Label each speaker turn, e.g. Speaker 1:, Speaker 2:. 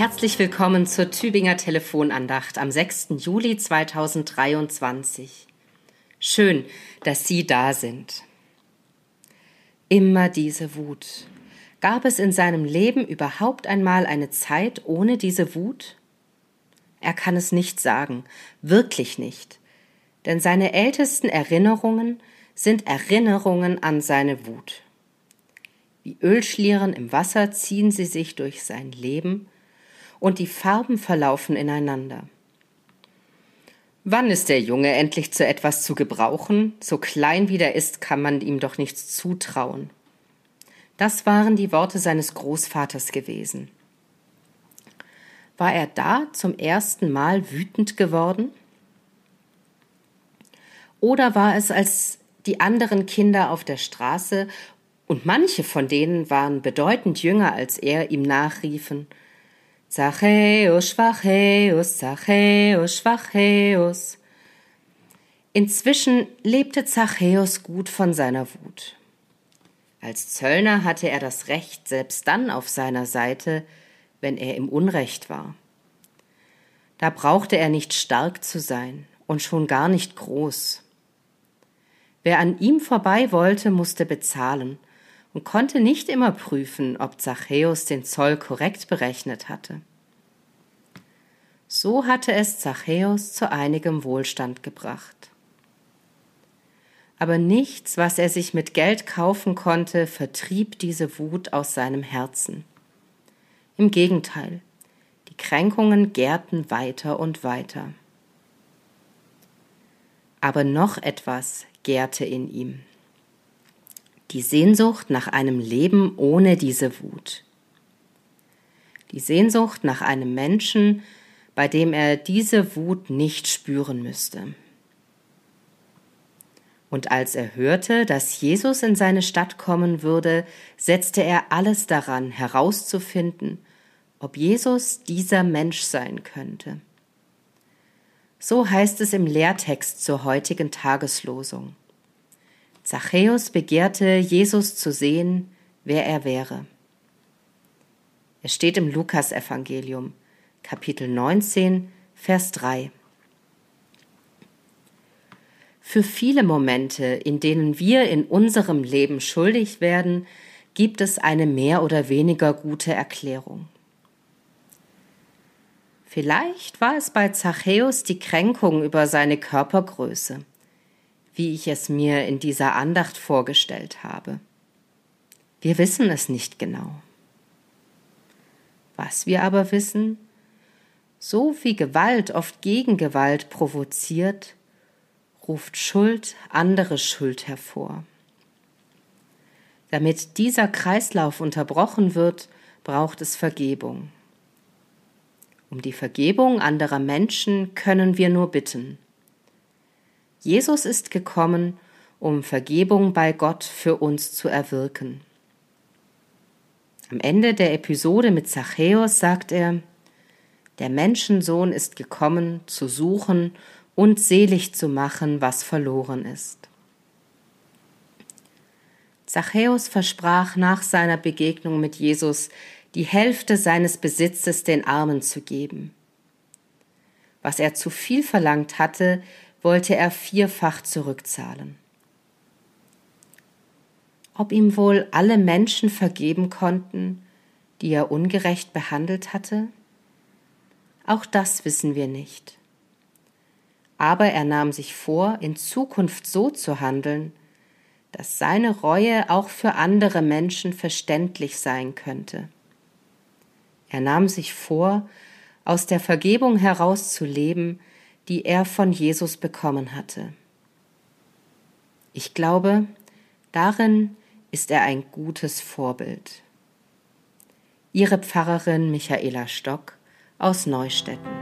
Speaker 1: Herzlich willkommen zur Tübinger Telefonandacht am 6. Juli 2023. Schön, dass Sie da sind. Immer diese Wut. Gab es in seinem Leben überhaupt einmal eine Zeit ohne diese Wut? Er kann es nicht sagen, wirklich nicht, denn seine ältesten Erinnerungen sind Erinnerungen an seine Wut. Wie Ölschlieren im Wasser ziehen sie sich durch sein Leben und die Farben verlaufen ineinander. Wann ist der Junge endlich zu etwas zu gebrauchen? So klein wie der ist, kann man ihm doch nichts zutrauen. Das waren die Worte seines Großvaters gewesen. War er da zum ersten Mal wütend geworden? Oder war es, als die anderen Kinder auf der Straße, und manche von denen waren bedeutend jünger als er, ihm nachriefen, Zachäus, Schwachäus, Zachäus, Schwachäus. Inzwischen lebte Zachäus gut von seiner Wut. Als Zöllner hatte er das Recht selbst dann auf seiner Seite, wenn er im Unrecht war. Da brauchte er nicht stark zu sein und schon gar nicht groß. Wer an ihm vorbei wollte, musste bezahlen, und konnte nicht immer prüfen, ob Zachäus den Zoll korrekt berechnet hatte. So hatte es Zachäus zu einigem Wohlstand gebracht. Aber nichts, was er sich mit Geld kaufen konnte, vertrieb diese Wut aus seinem Herzen. Im Gegenteil, die Kränkungen gärten weiter und weiter. Aber noch etwas gärte in ihm die Sehnsucht nach einem Leben ohne diese Wut. Die Sehnsucht nach einem Menschen, bei dem er diese Wut nicht spüren müsste. Und als er hörte, dass Jesus in seine Stadt kommen würde, setzte er alles daran, herauszufinden, ob Jesus dieser Mensch sein könnte. So heißt es im Lehrtext zur heutigen Tageslosung. Zachäus begehrte, Jesus zu sehen, wer er wäre. Es steht im Lukasevangelium, Kapitel 19, Vers 3. Für viele Momente, in denen wir in unserem Leben schuldig werden, gibt es eine mehr oder weniger gute Erklärung. Vielleicht war es bei Zachäus die Kränkung über seine Körpergröße wie ich es mir in dieser Andacht vorgestellt habe. Wir wissen es nicht genau. Was wir aber wissen, so wie Gewalt oft Gegengewalt provoziert, ruft Schuld andere Schuld hervor. Damit dieser Kreislauf unterbrochen wird, braucht es Vergebung. Um die Vergebung anderer Menschen können wir nur bitten. Jesus ist gekommen, um Vergebung bei Gott für uns zu erwirken. Am Ende der Episode mit Zachäus sagt er, der Menschensohn ist gekommen, zu suchen und selig zu machen, was verloren ist. Zachäus versprach nach seiner Begegnung mit Jesus, die Hälfte seines Besitzes den Armen zu geben. Was er zu viel verlangt hatte, wollte er vierfach zurückzahlen. Ob ihm wohl alle Menschen vergeben konnten, die er ungerecht behandelt hatte? Auch das wissen wir nicht. Aber er nahm sich vor, in Zukunft so zu handeln, dass seine Reue auch für andere Menschen verständlich sein könnte. Er nahm sich vor, aus der Vergebung heraus zu leben, die er von Jesus bekommen hatte. Ich glaube, darin ist er ein gutes Vorbild. Ihre Pfarrerin Michaela Stock aus Neustetten.